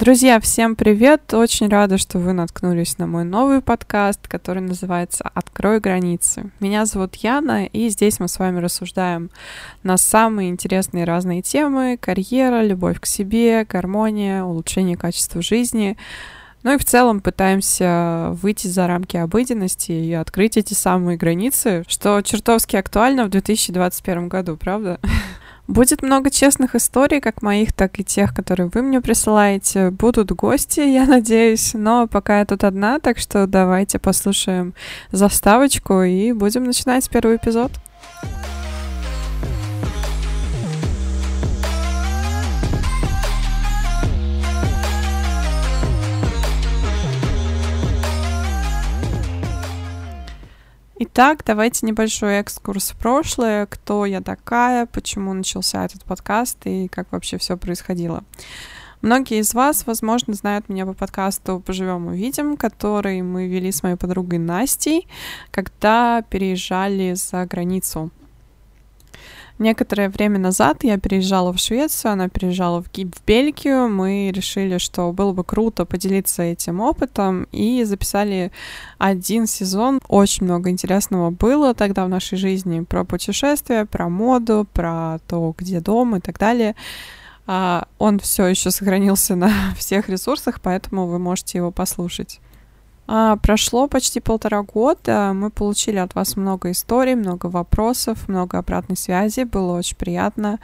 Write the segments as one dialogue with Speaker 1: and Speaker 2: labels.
Speaker 1: Друзья, всем привет! Очень рада, что вы наткнулись на мой новый подкаст, который называется «Открой границы». Меня зовут Яна, и здесь мы с вами рассуждаем на самые интересные разные темы — карьера, любовь к себе, гармония, улучшение качества жизни. Ну и в целом пытаемся выйти за рамки обыденности и открыть эти самые границы, что чертовски актуально в 2021 году, правда? Будет много честных историй, как моих, так и тех, которые вы мне присылаете. Будут гости, я надеюсь, но пока я тут одна, так что давайте послушаем заставочку и будем начинать первый эпизод. Итак, давайте небольшой экскурс в прошлое. Кто я такая, почему начался этот подкаст и как вообще все происходило. Многие из вас, возможно, знают меня по подкасту «Поживем увидим», который мы вели с моей подругой Настей, когда переезжали за границу. Некоторое время назад я переезжала в Швецию, она переезжала в, в Бельгию. Мы решили, что было бы круто поделиться этим опытом и записали один сезон. Очень много интересного было тогда в нашей жизни про путешествия, про моду, про то, где дом и так далее. А, он все еще сохранился на всех ресурсах, поэтому вы можете его послушать. А, прошло почти полтора года, мы получили от вас много историй, много вопросов, много обратной связи, было очень приятно.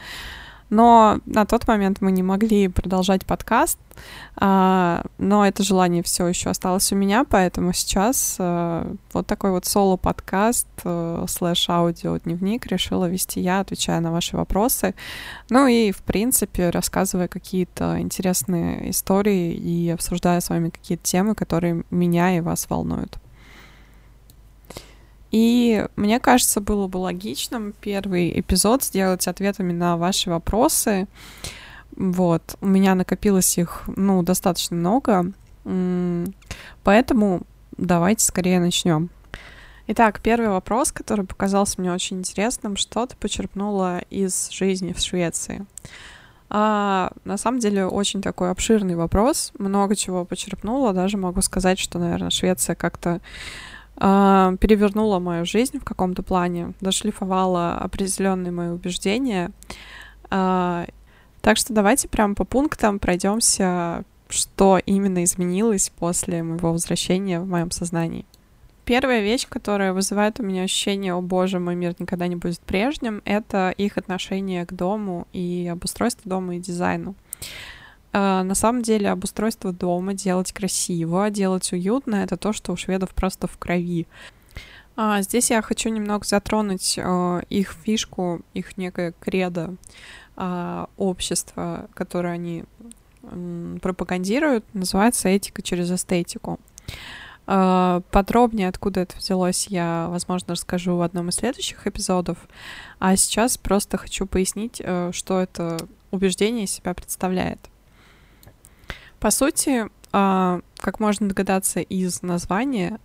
Speaker 1: Но на тот момент мы не могли продолжать подкаст, а, но это желание все еще осталось у меня, поэтому сейчас а, вот такой вот соло-подкаст а, слэш аудио-дневник решила вести я, отвечая на ваши вопросы. Ну и, в принципе, рассказывая какие-то интересные истории и обсуждая с вами какие-то темы, которые меня и вас волнуют. И мне кажется, было бы логичным первый эпизод сделать ответами на ваши вопросы. Вот, у меня накопилось их, ну, достаточно много, поэтому давайте скорее начнем. Итак, первый вопрос, который показался мне очень интересным, что ты почерпнула из жизни в Швеции? А, на самом деле очень такой обширный вопрос, много чего почерпнула, даже могу сказать, что, наверное, Швеция как-то перевернула мою жизнь в каком-то плане, дошлифовала определенные мои убеждения. А, так что давайте прям по пунктам пройдемся, что именно изменилось после моего возвращения в моем сознании. Первая вещь, которая вызывает у меня ощущение, о боже, мой мир никогда не будет прежним, это их отношение к дому и обустройство дома и дизайну. А, на самом деле обустройство дома, делать красиво, делать уютно, это то, что у шведов просто в крови. А, здесь я хочу немного затронуть а, их фишку, их некое кредо общества, которое они пропагандируют, называется этика через эстетику. Подробнее, откуда это взялось, я, возможно, расскажу в одном из следующих эпизодов. А сейчас просто хочу пояснить, э, что это убеждение из себя представляет. По сути, а, как можно догадаться из названия,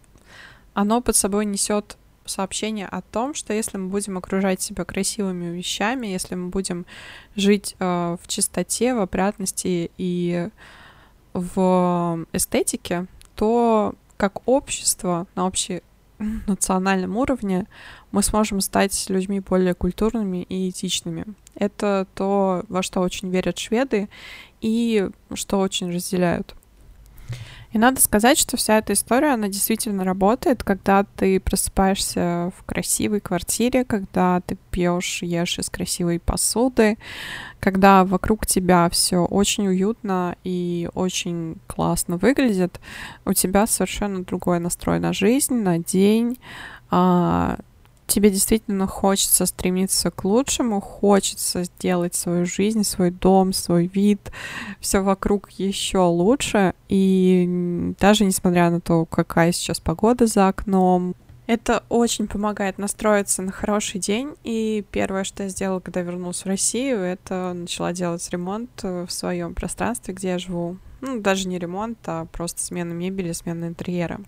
Speaker 1: оно под собой несет сообщение о том, что если мы будем окружать себя красивыми вещами, если мы будем жить э, в чистоте, в опрятности и в эстетике, то как общество на общем национальном уровне мы сможем стать людьми более культурными и этичными. Это то, во что очень верят шведы, и что очень разделяют. И надо сказать, что вся эта история, она действительно работает, когда ты просыпаешься в красивой квартире, когда ты пьешь, ешь из красивой посуды, когда вокруг тебя все очень уютно и очень классно выглядит, у тебя совершенно другой настрой на жизнь, на день, а, тебе действительно хочется стремиться к лучшему, хочется сделать свою жизнь, свой дом, свой вид, все вокруг еще лучше. И даже несмотря на то, какая сейчас погода за окном, это очень помогает настроиться на хороший день. И первое, что я сделала, когда вернулась в Россию, это начала делать ремонт в своем пространстве, где я живу. Ну, даже не ремонт, а просто смена мебели, смена интерьера.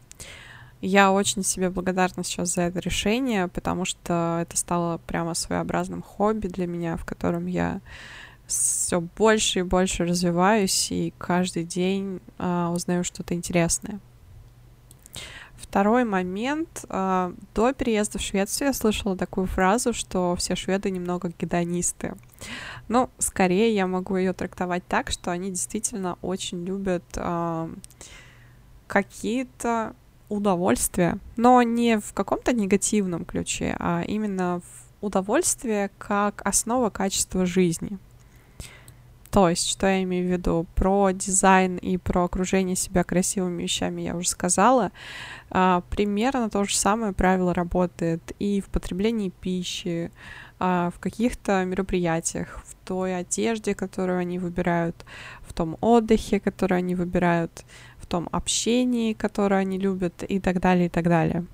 Speaker 1: Я очень себе благодарна сейчас за это решение, потому что это стало прямо своеобразным хобби для меня, в котором я все больше и больше развиваюсь, и каждый день а, узнаю что-то интересное. Второй момент. А, до переезда в Швецию я слышала такую фразу, что все шведы немного гедонисты. Ну, скорее я могу ее трактовать так, что они действительно очень любят а, какие-то удовольствия, но не в каком-то негативном ключе, а именно в удовольствие как основа качества жизни. То есть, что я имею в виду? Про дизайн и про окружение себя красивыми вещами я уже сказала. А, примерно то же самое правило работает и в потреблении пищи, а, в каких-то мероприятиях, в той одежде, которую они выбирают, в том отдыхе, который они выбирают, том общении, которое они любят и так далее, и так далее.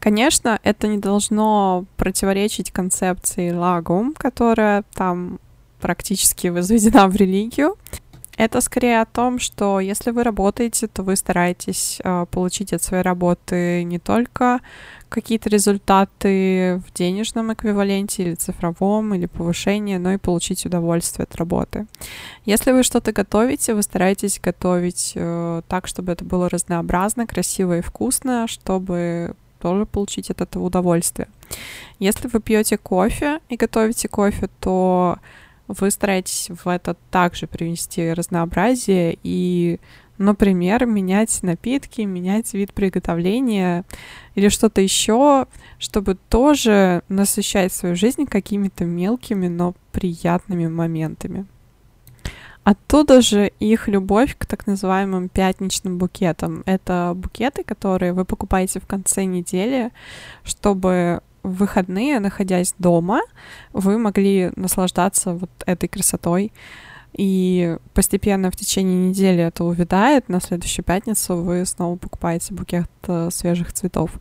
Speaker 1: Конечно, это не должно противоречить концепции лагум, которая там практически возведена в религию. Это скорее о том, что если вы работаете, то вы стараетесь э, получить от своей работы не только какие-то результаты в денежном эквиваленте или цифровом, или повышение, но и получить удовольствие от работы. Если вы что-то готовите, вы стараетесь готовить э, так, чтобы это было разнообразно, красиво и вкусно, чтобы тоже получить от этого удовольствие. Если вы пьете кофе и готовите кофе, то вы стараетесь в это также привнести разнообразие и, например, менять напитки, менять вид приготовления или что-то еще, чтобы тоже насыщать свою жизнь какими-то мелкими, но приятными моментами. Оттуда же их любовь к так называемым пятничным букетам. Это букеты, которые вы покупаете в конце недели, чтобы в выходные, находясь дома, вы могли наслаждаться вот этой красотой. И постепенно в течение недели это увядает. На следующую пятницу вы снова покупаете букет э, свежих цветов.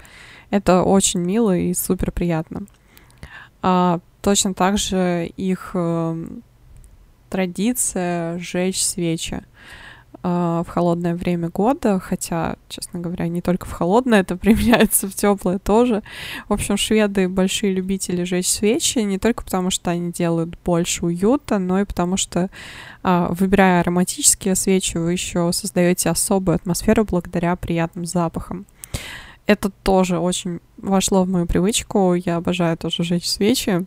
Speaker 1: Это очень мило и супер приятно. А, точно так же их э, традиция сжечь свечи. А, в холодное время года, хотя, честно говоря, не только в холодное, это применяется в теплое тоже. В общем, шведы большие любители жечь свечи, не только потому, что они делают больше уюта, но и потому что, а, выбирая ароматические свечи, вы еще создаете особую атмосферу благодаря приятным запахам. Это тоже очень вошло в мою привычку. Я обожаю тоже жечь свечи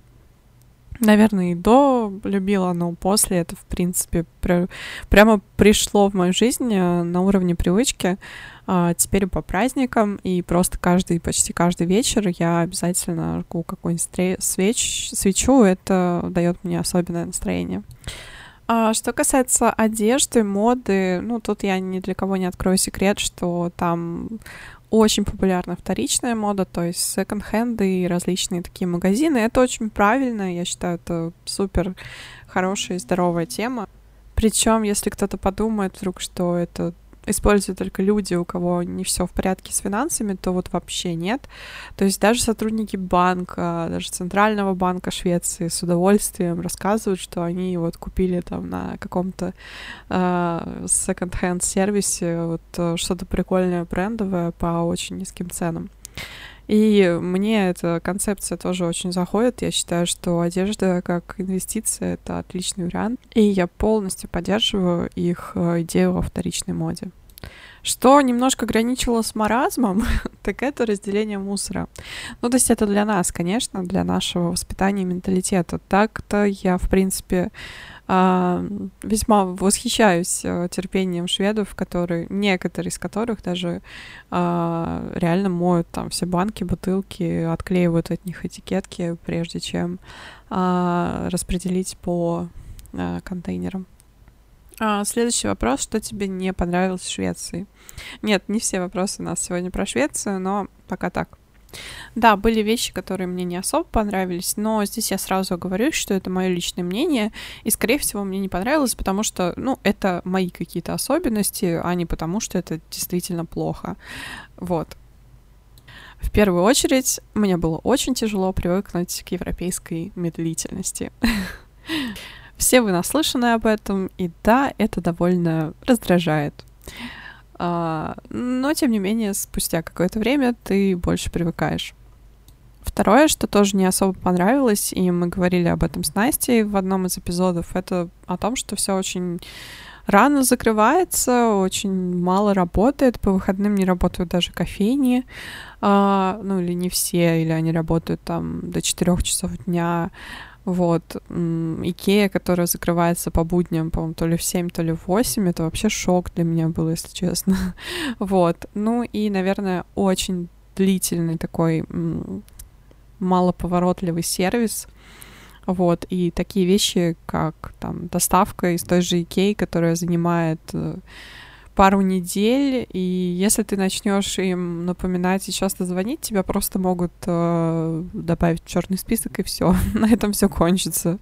Speaker 1: наверное, и до любила, но после это, в принципе, пр прямо пришло в мою жизнь э, на уровне привычки. А теперь по праздникам, и просто каждый, почти каждый вечер я обязательно жгу какую-нибудь свеч, свечу, это дает мне особенное настроение. А что касается одежды, моды, ну, тут я ни для кого не открою секрет, что там очень популярна вторичная мода, то есть секонд-хенды и различные такие магазины. Это очень правильно, я считаю, это супер хорошая и здоровая тема. Причем, если кто-то подумает вдруг, что это используют только люди, у кого не все в порядке с финансами, то вот вообще нет. То есть даже сотрудники банка, даже Центрального банка Швеции с удовольствием рассказывают, что они вот купили там на каком-то э, second-hand сервисе вот э, что-то прикольное брендовое по очень низким ценам. И мне эта концепция тоже очень заходит. Я считаю, что одежда как инвестиция — это отличный вариант. И я полностью поддерживаю их э, идею о вторичной моде. Что немножко граничило с маразмом, так это разделение мусора. Ну, то есть это для нас, конечно, для нашего воспитания и менталитета. Так-то я, в принципе, весьма восхищаюсь э, терпением шведов, которые, некоторые из которых даже а, реально моют там все банки, бутылки, отклеивают от них этикетки, прежде чем а, распределить по контейнерам. Следующий вопрос. Что тебе не понравилось в Швеции? Нет, не все вопросы у нас сегодня про Швецию, но пока так. Да, были вещи, которые мне не особо понравились, но здесь я сразу говорю, что это мое личное мнение, и, скорее всего, мне не понравилось, потому что, ну, это мои какие-то особенности, а не потому, что это действительно плохо. Вот. В первую очередь, мне было очень тяжело привыкнуть к европейской медлительности. Все вы наслышаны об этом, и да, это довольно раздражает. А, но, тем не менее, спустя какое-то время ты больше привыкаешь. Второе, что тоже не особо понравилось, и мы говорили об этом с Настей в одном из эпизодов, это о том, что все очень рано закрывается, очень мало работает, по выходным не работают даже кофейни, а, ну или не все, или они работают там до 4 часов дня, вот. Икея, которая закрывается по будням, по-моему, то ли в 7, то ли в 8, это вообще шок для меня был, если честно. вот. Ну и, наверное, очень длительный такой малоповоротливый сервис. Вот, и такие вещи, как там доставка из той же Икеи, которая занимает э, пару недель, и если ты начнешь им напоминать и часто звонить, тебя просто могут э, добавить в черный список, и все. На этом все кончится.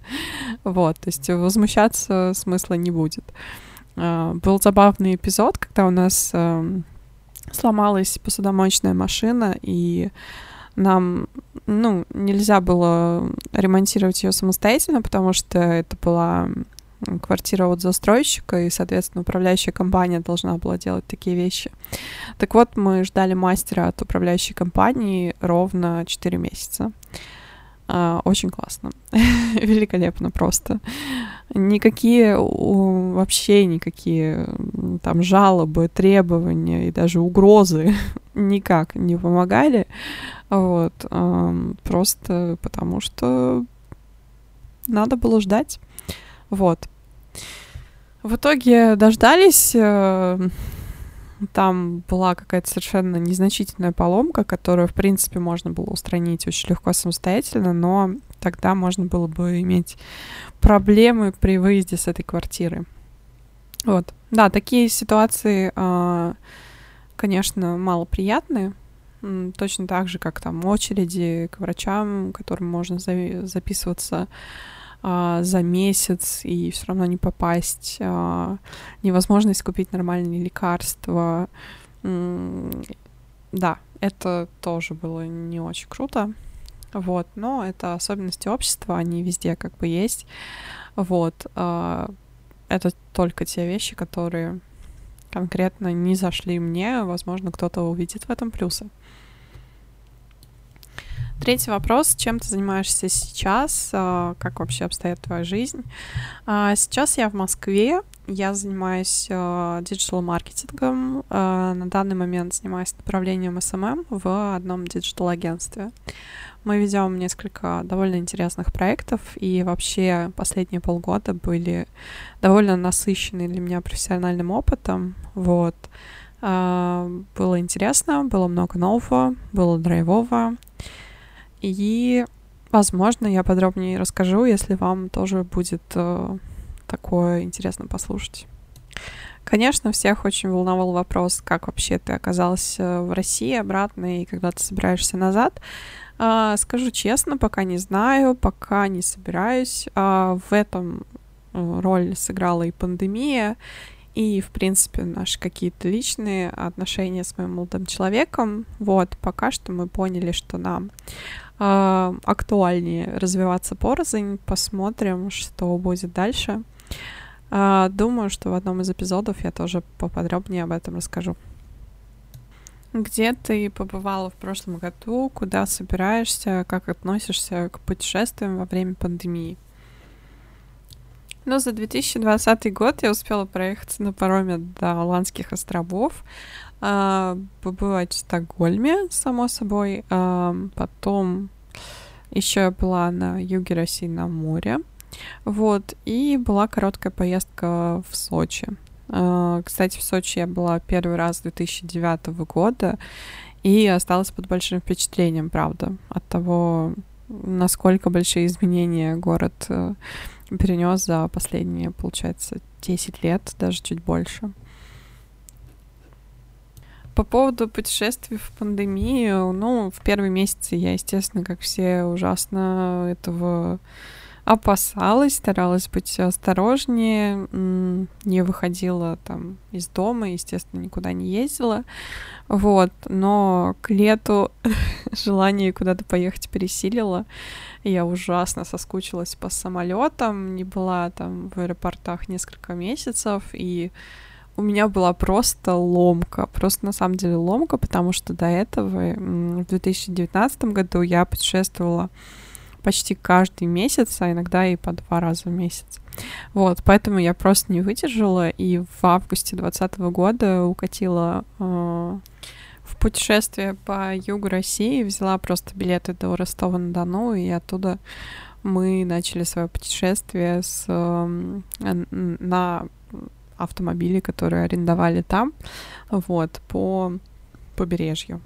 Speaker 1: Вот, то есть возмущаться смысла не будет. Э, был забавный эпизод, когда у нас э, сломалась посудомоечная машина, и нам, ну, нельзя было ремонтировать ее самостоятельно, потому что это была квартира от застройщика, и, соответственно, управляющая компания должна была делать такие вещи. Так вот, мы ждали мастера от управляющей компании ровно 4 месяца. А, очень классно. Великолепно просто. Никакие, вообще никакие там жалобы, требования и даже угрозы никак не помогали. Вот. Просто потому что надо было ждать. Вот. В итоге дождались. Э, там была какая-то совершенно незначительная поломка, которую, в принципе, можно было устранить очень легко самостоятельно, но тогда можно было бы иметь проблемы при выезде с этой квартиры. Вот. Да, такие ситуации, а, конечно, малоприятные. Точно так же, как там очереди к врачам, которым можно записываться а, за месяц и все равно не попасть, а, невозможность купить нормальные лекарства. Да, это тоже было не очень круто. Вот, но это особенности общества, они везде как бы есть. Вот, а, это только те вещи, которые конкретно не зашли мне, возможно, кто-то увидит в этом плюсы. Третий вопрос. Чем ты занимаешься сейчас? А, как вообще обстоит твоя жизнь? А, сейчас я в Москве. Я занимаюсь digital-маркетингом. А, на данный момент занимаюсь направлением SMM в одном digital-агентстве. Мы ведем несколько довольно интересных проектов, и вообще последние полгода были довольно насыщенные для меня профессиональным опытом. Вот. Было интересно, было много нового, было драйвово. И, возможно, я подробнее расскажу, если вам тоже будет э, такое интересно послушать. Конечно, всех очень волновал вопрос, как вообще ты оказался в России обратно и когда ты собираешься назад. А, скажу честно, пока не знаю, пока не собираюсь. А, в этом э, роль сыграла и пандемия, и, в принципе, наши какие-то личные отношения с моим молодым человеком. Вот, пока что мы поняли, что нам э, актуальнее развиваться порознь. Посмотрим, что будет дальше. Э, думаю, что в одном из эпизодов я тоже поподробнее об этом расскажу. Где ты побывала в прошлом году? Куда собираешься? Как относишься к путешествиям во время пандемии? Ну, за 2020 год я успела проехать на пароме до Аландских островов, э, побывать в Стокгольме, само собой, э, потом еще я была на юге России на море, вот, и была короткая поездка в Сочи. Э, кстати, в Сочи я была первый раз 2009 года и осталась под большим впечатлением, правда, от того, насколько большие изменения город э, перенес за последние, получается, 10 лет, даже чуть больше. По поводу путешествий в пандемию, ну, в первые месяцы я, естественно, как все, ужасно этого опасалась, старалась быть осторожнее, не выходила там из дома, естественно, никуда не ездила, вот, но к лету желание куда-то поехать пересилило, я ужасно соскучилась по самолетам, не была там в аэропортах несколько месяцев, и у меня была просто ломка, просто на самом деле ломка, потому что до этого в 2019 году я путешествовала почти каждый месяц, а иногда и по два раза в месяц. Вот, поэтому я просто не выдержала, и в августе 2020 года укатила э, в путешествие по югу России, взяла просто билеты до Ростова-на-Дону, и оттуда мы начали свое путешествие с, э, на автомобиле, которые арендовали там, вот, по побережью.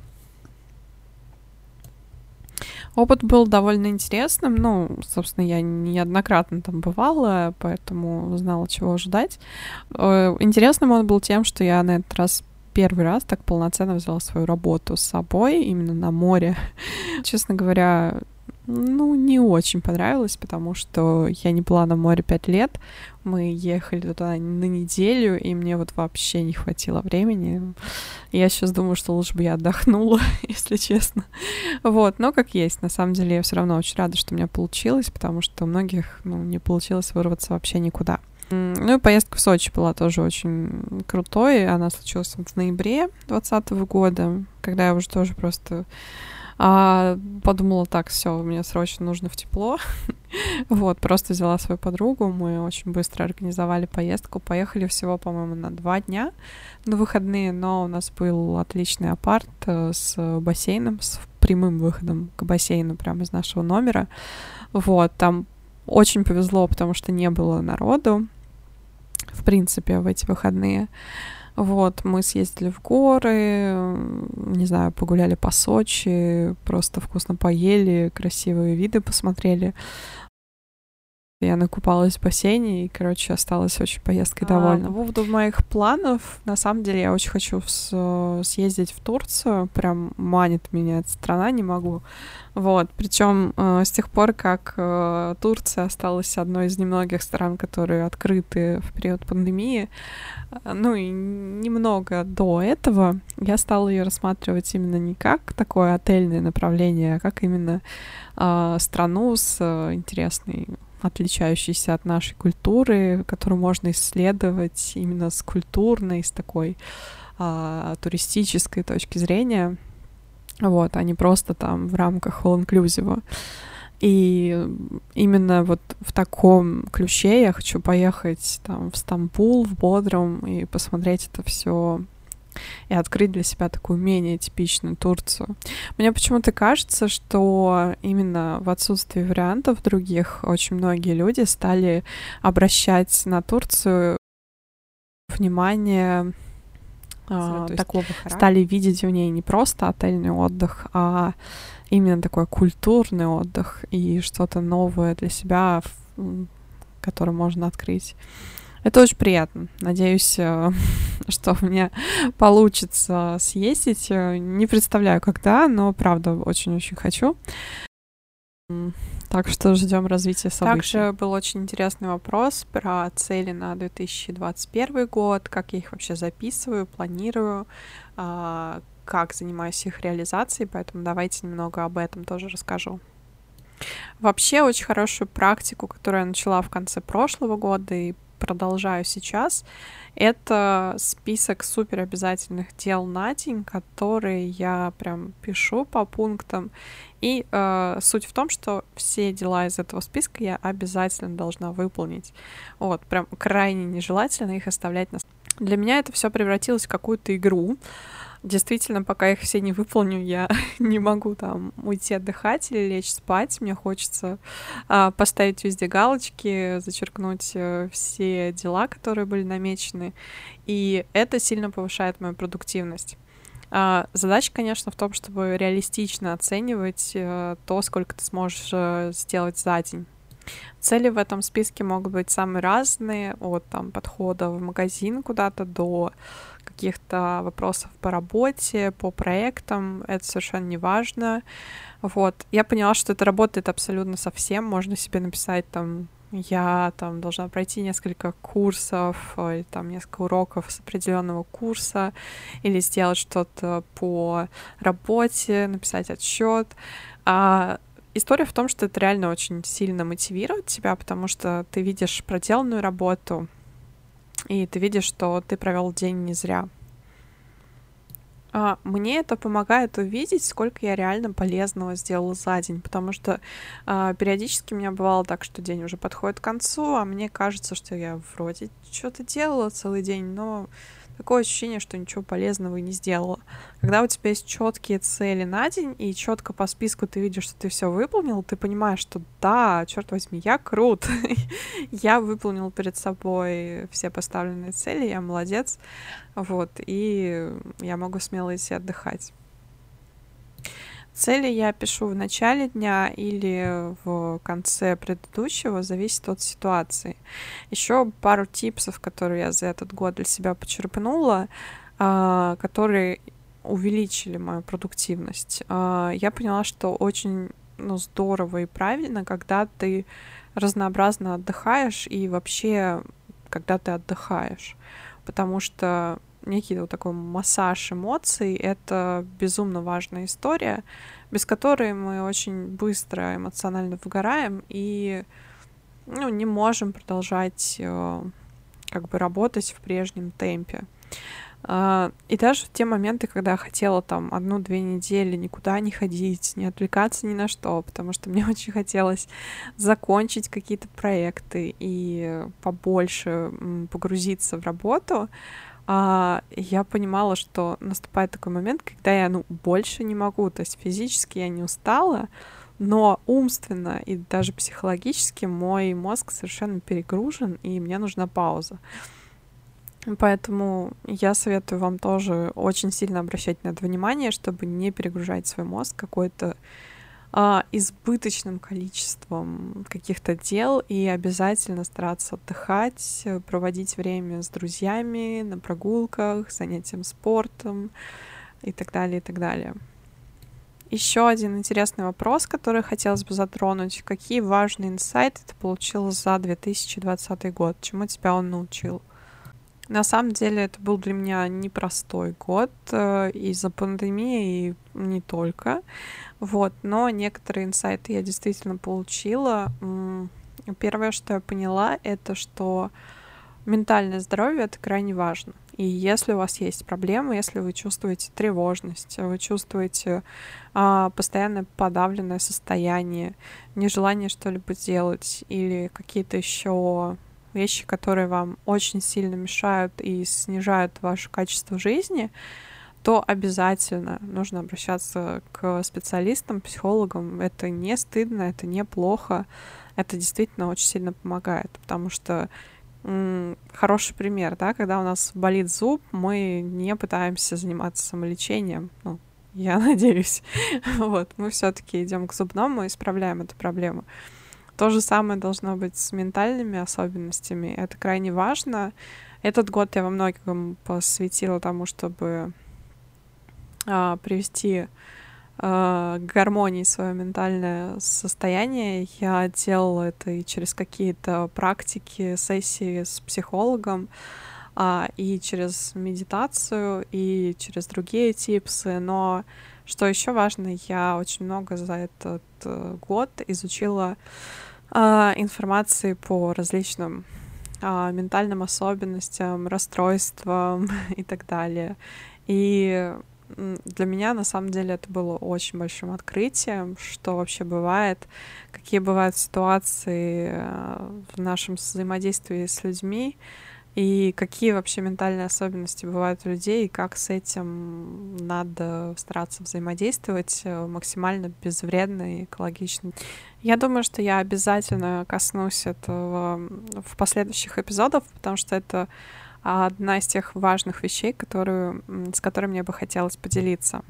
Speaker 1: Опыт был довольно интересным. Ну, собственно, я неоднократно там бывала, поэтому знала, чего ожидать. Э, интересным он был тем, что я на этот раз первый раз так полноценно взяла свою работу с собой именно на море. Честно говоря, ну, не очень понравилось, потому что я не была на море пять лет. Мы ехали туда на неделю, и мне вот вообще не хватило времени. Я сейчас думаю, что лучше бы я отдохнула, если честно. Вот, но как есть. На самом деле я все равно очень рада, что у меня получилось, потому что у многих ну, не получилось вырваться вообще никуда. Ну и поездка в Сочи была тоже очень крутой. Она случилась в ноябре 2020 года, когда я уже тоже просто а, подумала, так, все, мне срочно нужно в тепло. вот, просто взяла свою подругу, мы очень быстро организовали поездку, поехали всего, по-моему, на два дня на выходные, но у нас был отличный апарт э, с бассейном, с прямым выходом к бассейну прямо из нашего номера. Вот, там очень повезло, потому что не было народу, в принципе, в эти выходные. Вот, мы съездили в горы, не знаю, погуляли по Сочи, просто вкусно поели, красивые виды посмотрели. Я накупалась в бассейне и, короче, осталась очень поездкой довольна. А, по поводу моих планов, на самом деле, я очень хочу съездить в Турцию. Прям манит меня эта страна, не могу. Вот. Причем э, с тех пор, как э, Турция осталась одной из немногих стран, которые открыты в период пандемии, э, ну и немного до этого, я стала ее рассматривать именно не как такое отельное направление, а как именно э, страну с э, интересной отличающейся от нашей культуры, которую можно исследовать именно с культурной, с такой а, туристической точки зрения, вот, а не просто там в рамках all-inclusive. И именно вот в таком ключе я хочу поехать там в Стамбул, в Бодрум и посмотреть это все и открыть для себя такую менее типичную Турцию. Мне почему-то кажется, что именно в отсутствии вариантов других очень многие люди стали обращать на Турцию внимание а, такого стали видеть в ней не просто отельный отдых, а именно такой культурный отдых и что-то новое для себя, которое можно открыть. Это очень приятно. Надеюсь, э, что у меня получится съездить. Э, не представляю, когда, но правда очень-очень хочу. Так что ждем развития событий. Также был очень интересный вопрос про цели на 2021 год, как я их вообще записываю, планирую, а, как занимаюсь их реализацией, поэтому давайте немного об этом тоже расскажу. Вообще очень хорошую практику, которую я начала в конце прошлого года и продолжаю сейчас, это список супер обязательных дел на день, которые я прям пишу по пунктам. И э, суть в том, что все дела из этого списка я обязательно должна выполнить. Вот, прям крайне нежелательно их оставлять на... Для меня это все превратилось в какую-то игру, действительно, пока их все не выполню, я не могу там уйти отдыхать или лечь спать. Мне хочется а, поставить везде галочки, зачеркнуть а, все дела, которые были намечены. И это сильно повышает мою продуктивность. А, задача, конечно, в том, чтобы реалистично оценивать а, то, сколько ты сможешь а, сделать за день. Цели в этом списке могут быть самые разные, от там подхода в магазин куда-то до каких-то вопросов по работе, по проектам, это совершенно не важно. Вот. Я поняла, что это работает абсолютно совсем. Можно себе написать там я там должна пройти несколько курсов или там несколько уроков с определенного курса или сделать что-то по работе, написать отчет. А история в том, что это реально очень сильно мотивирует тебя, потому что ты видишь проделанную работу, и ты видишь, что ты провел день не зря. А, мне это помогает увидеть, сколько я реально полезного сделала за день, потому что а, периодически у меня бывало так, что день уже подходит к концу, а мне кажется, что я вроде что-то делала целый день, но такое ощущение, что ничего полезного и не сделала. Когда у тебя есть четкие цели на день, и четко по списку ты видишь, что ты все выполнил, ты понимаешь, что да, черт возьми, я крут. я выполнил перед собой все поставленные цели, я молодец. Вот, и я могу смело идти отдыхать. Цели я пишу в начале дня или в конце предыдущего, зависит от ситуации. Еще пару типсов, которые я за этот год для себя почерпнула, а, которые увеличили мою продуктивность. А, я поняла, что очень ну, здорово и правильно, когда ты разнообразно отдыхаешь и вообще, когда ты отдыхаешь. Потому что некий вот такой массаж эмоций — это безумно важная история, без которой мы очень быстро эмоционально выгораем и ну, не можем продолжать э, как бы работать в прежнем темпе. Uh, и даже в те моменты, когда я хотела там одну-две недели никуда не ходить, не отвлекаться ни на что, потому что мне очень хотелось закончить какие-то проекты и побольше погрузиться в работу, а, я понимала, что наступает такой момент, когда я, ну, больше не могу, то есть физически я не устала, но умственно и даже психологически мой мозг совершенно перегружен, и мне нужна пауза. Поэтому я советую вам тоже очень сильно обращать на это внимание, чтобы не перегружать свой мозг какой-то а, избыточным количеством каких-то дел и обязательно стараться отдыхать, проводить время с друзьями на прогулках, занятием спортом и так далее, и так далее. Еще один интересный вопрос, который хотелось бы затронуть. Какие важные инсайты ты получил за 2020 год? Чему тебя он научил? На самом деле это был для меня непростой год э, из-за пандемии и не только. Вот, но некоторые инсайты я действительно получила. Первое, что я поняла, это что ментальное здоровье это крайне важно. И если у вас есть проблемы, если вы чувствуете тревожность, вы чувствуете а, постоянное подавленное состояние, нежелание что-либо делать или какие-то еще вещи, которые вам очень сильно мешают и снижают ваше качество жизни, то обязательно нужно обращаться к специалистам, психологам. Это не стыдно, это не плохо. Это действительно очень сильно помогает, потому что хороший пример, да, когда у нас болит зуб, мы не пытаемся заниматься самолечением, ну, я надеюсь. вот, мы все-таки идем к зубному и исправляем эту проблему. То же самое должно быть с ментальными особенностями. Это крайне важно. Этот год я во многом посвятила тому, чтобы а, привести а, к гармонии свое ментальное состояние. Я делала это и через какие-то практики, сессии с психологом, а, и через медитацию, и через другие типсы. Но что еще важно, я очень много за этот э, год изучила информации по различным а, ментальным особенностям, расстройствам и так далее. И для меня на самом деле это было очень большим открытием, что вообще бывает, какие бывают ситуации э, в нашем взаимодействии с людьми, и какие вообще ментальные особенности бывают у людей, и как с этим надо стараться взаимодействовать э, максимально безвредно и экологично. Я думаю, что я обязательно коснусь этого в последующих эпизодах, потому что это одна из тех важных вещей, которые, с которыми мне бы хотелось поделиться.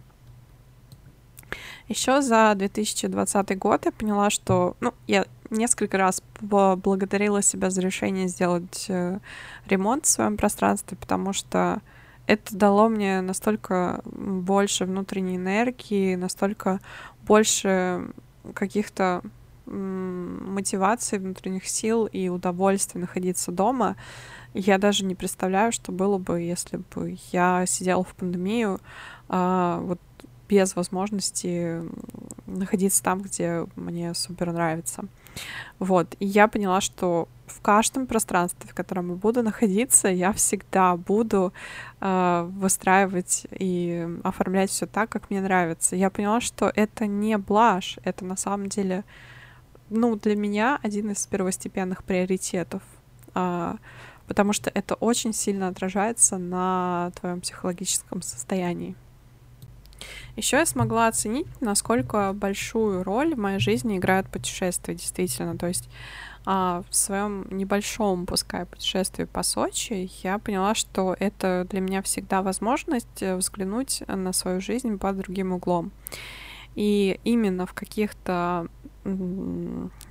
Speaker 1: Еще за 2020 год я поняла, что, ну, я несколько раз поблагодарила себя за решение сделать э, ремонт в своем пространстве, потому что это дало мне настолько больше внутренней энергии, настолько больше каких-то мотиваций, внутренних сил и удовольствия находиться дома. Я даже не представляю, что было бы, если бы я сидела в пандемию, а, вот без возможности находиться там, где мне супер нравится. Вот, и я поняла, что в каждом пространстве, в котором я буду находиться, я всегда буду э, выстраивать и оформлять все так, как мне нравится. Я поняла, что это не блажь, это на самом деле, ну, для меня один из первостепенных приоритетов, э, потому что это очень сильно отражается на твоем психологическом состоянии. Еще я смогла оценить, насколько большую роль в моей жизни играют путешествия, действительно. То есть а, в своем небольшом, пускай, путешествии по Сочи, я поняла, что это для меня всегда возможность э, взглянуть на свою жизнь под другим углом. И именно в каких-то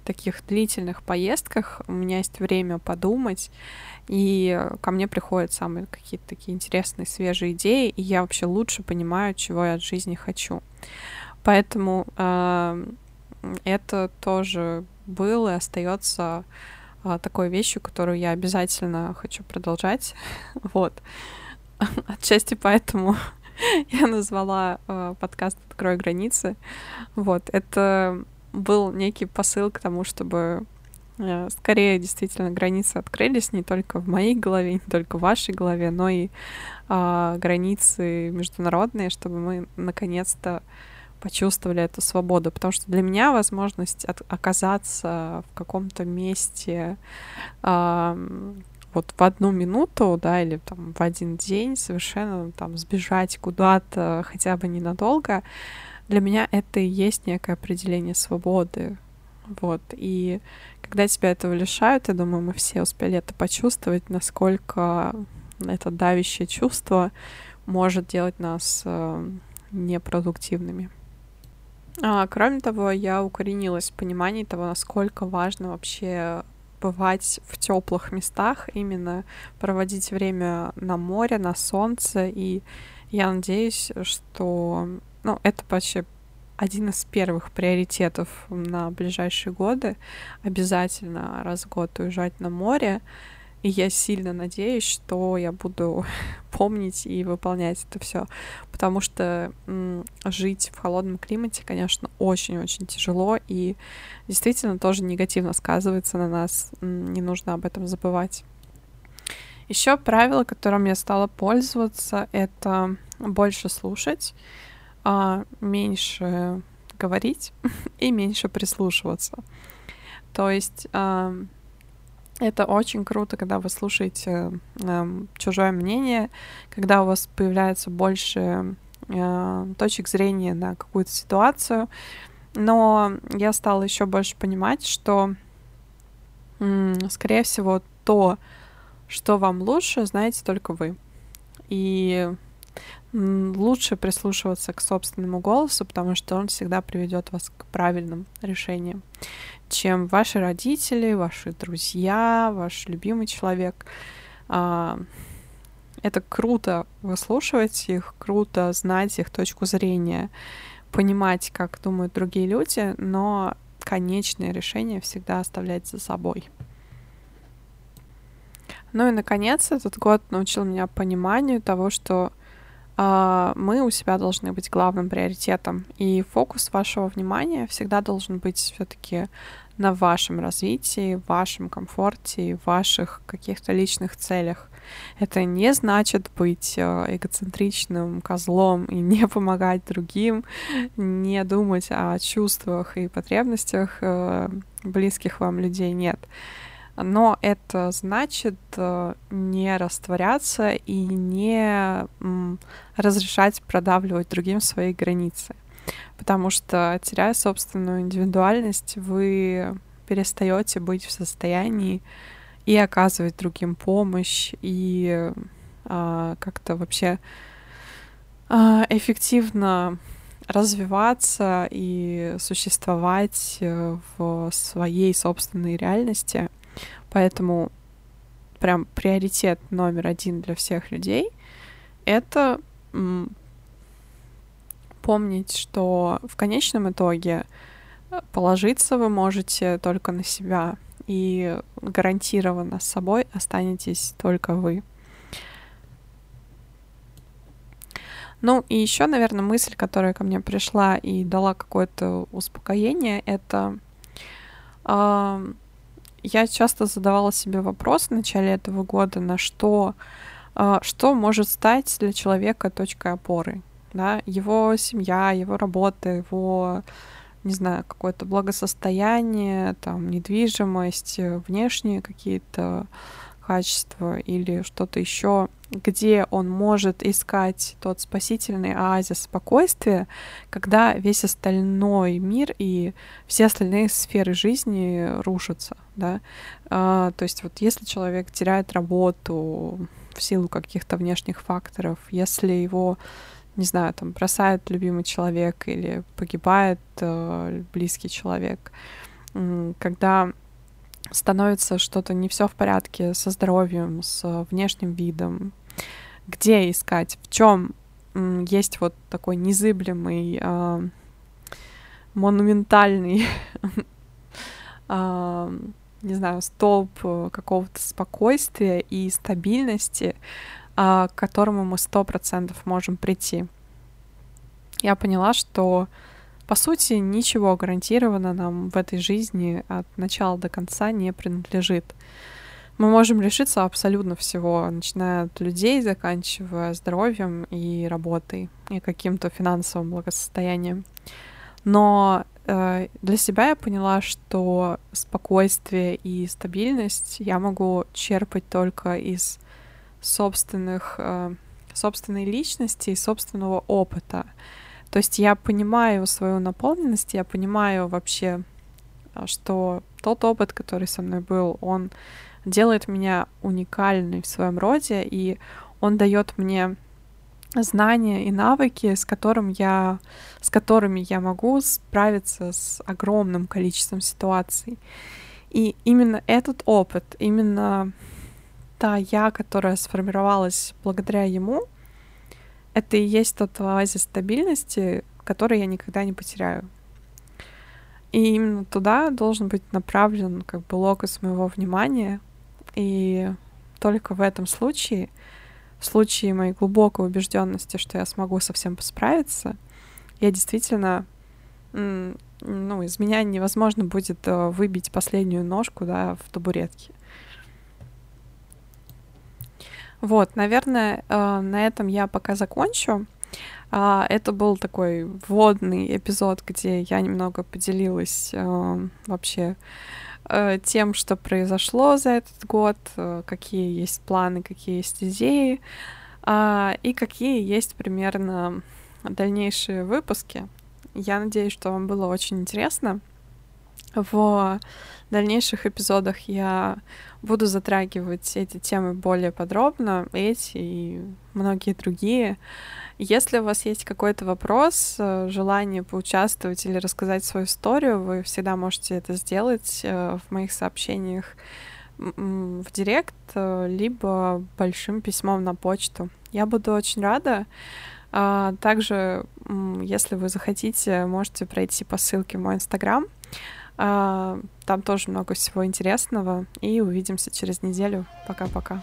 Speaker 1: таких длительных поездках у меня есть время подумать, и ко мне приходят самые какие-то такие интересные, свежие идеи, и я вообще лучше понимаю, чего я от жизни хочу. Поэтому э, это тоже был и остается э, такой вещью, которую я обязательно хочу продолжать. вот. Отчасти поэтому я назвала э, подкаст «Открой границы». Вот. Это был некий посыл к тому, чтобы э, скорее действительно границы открылись не только в моей голове, не только в вашей голове, но и а, границы международные, чтобы мы наконец-то почувствовали эту свободу, потому что для меня возможность от, оказаться в каком-то месте а, вот в одну минуту, да, или там в один день совершенно там сбежать куда-то хотя бы ненадолго, для меня это и есть некое определение свободы. Вот. И когда тебя этого лишают, я думаю, мы все успели это почувствовать, насколько это давящее чувство может делать нас э, непродуктивными. А, кроме того, я укоренилась в понимании того, насколько важно вообще бывать в теплых местах, именно проводить время на море, на солнце. И я надеюсь, что ну, это вообще один из первых приоритетов на ближайшие годы. Обязательно раз в год уезжать на море. И я сильно надеюсь, что я буду помнить и выполнять это все. Потому что м, жить в холодном климате, конечно, очень-очень тяжело и действительно тоже негативно сказывается на нас. М, не нужно об этом забывать. Еще правило, которым я стала пользоваться, это больше слушать а, меньше говорить и меньше прислушиваться. То есть а, это очень круто, когда вы слушаете а, чужое мнение, когда у вас появляется больше а, точек зрения на какую-то ситуацию. Но я стала еще больше понимать, что, скорее всего, то, что вам лучше, знаете только вы. И лучше прислушиваться к собственному голосу, потому что он всегда приведет вас к правильным решениям, чем ваши родители, ваши друзья, ваш любимый человек. А, это круто выслушивать их, круто знать их точку зрения, понимать, как думают другие люди, но конечное решение всегда оставлять за собой. Ну и, наконец, этот год научил меня пониманию того, что мы у себя должны быть главным приоритетом. И фокус вашего внимания всегда должен быть все-таки на вашем развитии, вашем комфорте, ваших каких-то личных целях. Это не значит быть э, эгоцентричным козлом и не помогать другим, не думать о чувствах и потребностях э, близких вам людей. Нет но это значит э, не растворяться и не разрешать продавливать другим свои границы. Потому что, теряя собственную индивидуальность, вы перестаете быть в состоянии и оказывать другим помощь, и а, как-то вообще а, эффективно развиваться и существовать э, в своей собственной реальности — Поэтому прям приоритет номер один для всех людей — это помнить, что в конечном итоге э, положиться вы можете только на себя, и гарантированно с собой останетесь только вы. Ну и еще, наверное, мысль, которая ко мне пришла и дала какое-то успокоение, это э, я часто задавала себе вопрос в начале этого года, на что, э, что может стать для человека точкой опоры, да, его семья, его работа, его не знаю, какое-то благосостояние, там, недвижимость, внешние какие-то качества или что-то еще, где он может искать тот спасительный оазис спокойствия, когда весь остальной мир и все остальные сферы жизни рушатся, да. А, то есть вот если человек теряет работу в силу каких-то внешних факторов, если его не знаю, там бросает любимый человек или погибает э, близкий человек, когда становится что-то не все в порядке со здоровьем, с внешним видом, где искать, в чем есть вот такой незыблемый, э, монументальный, э, не знаю, столб какого-то спокойствия и стабильности, а, к которому мы сто процентов можем прийти. Я поняла, что по сути ничего гарантированно нам в этой жизни от начала до конца не принадлежит. Мы можем лишиться абсолютно всего, начиная от людей, заканчивая здоровьем и работой, и каким-то финансовым благосостоянием. Но э, для себя я поняла, что спокойствие и стабильность я могу черпать только из собственных, э, собственной личности и собственного опыта. То есть я понимаю свою наполненность, я понимаю вообще, э, что тот опыт, который со мной был, он делает меня уникальной в своем роде, и он дает мне знания и навыки, с, которым я, с которыми я могу справиться с огромным количеством ситуаций. И именно этот опыт, именно та я, которая сформировалась благодаря ему, это и есть тот оазис стабильности, который я никогда не потеряю. И именно туда должен быть направлен как бы локус моего внимания. И только в этом случае, в случае моей глубокой убежденности, что я смогу совсем справиться, я действительно, ну, из меня невозможно будет э, выбить последнюю ножку, да, в табуретке. Вот, наверное, э, на этом я пока закончу. А, это был такой вводный эпизод, где я немного поделилась э, вообще э, тем, что произошло за этот год, какие есть планы, какие есть идеи а, и какие есть примерно дальнейшие выпуски. Я надеюсь, что вам было очень интересно. В дальнейших эпизодах я буду затрагивать эти темы более подробно, эти и многие другие. Если у вас есть какой-то вопрос, э, желание поучаствовать или рассказать свою историю, вы всегда можете это сделать э, в моих сообщениях в директ, э, либо большим письмом на почту. Я буду очень рада. А, также, если вы захотите, можете пройти по ссылке в мой инстаграм. А, там тоже много всего интересного. И увидимся через неделю. Пока-пока.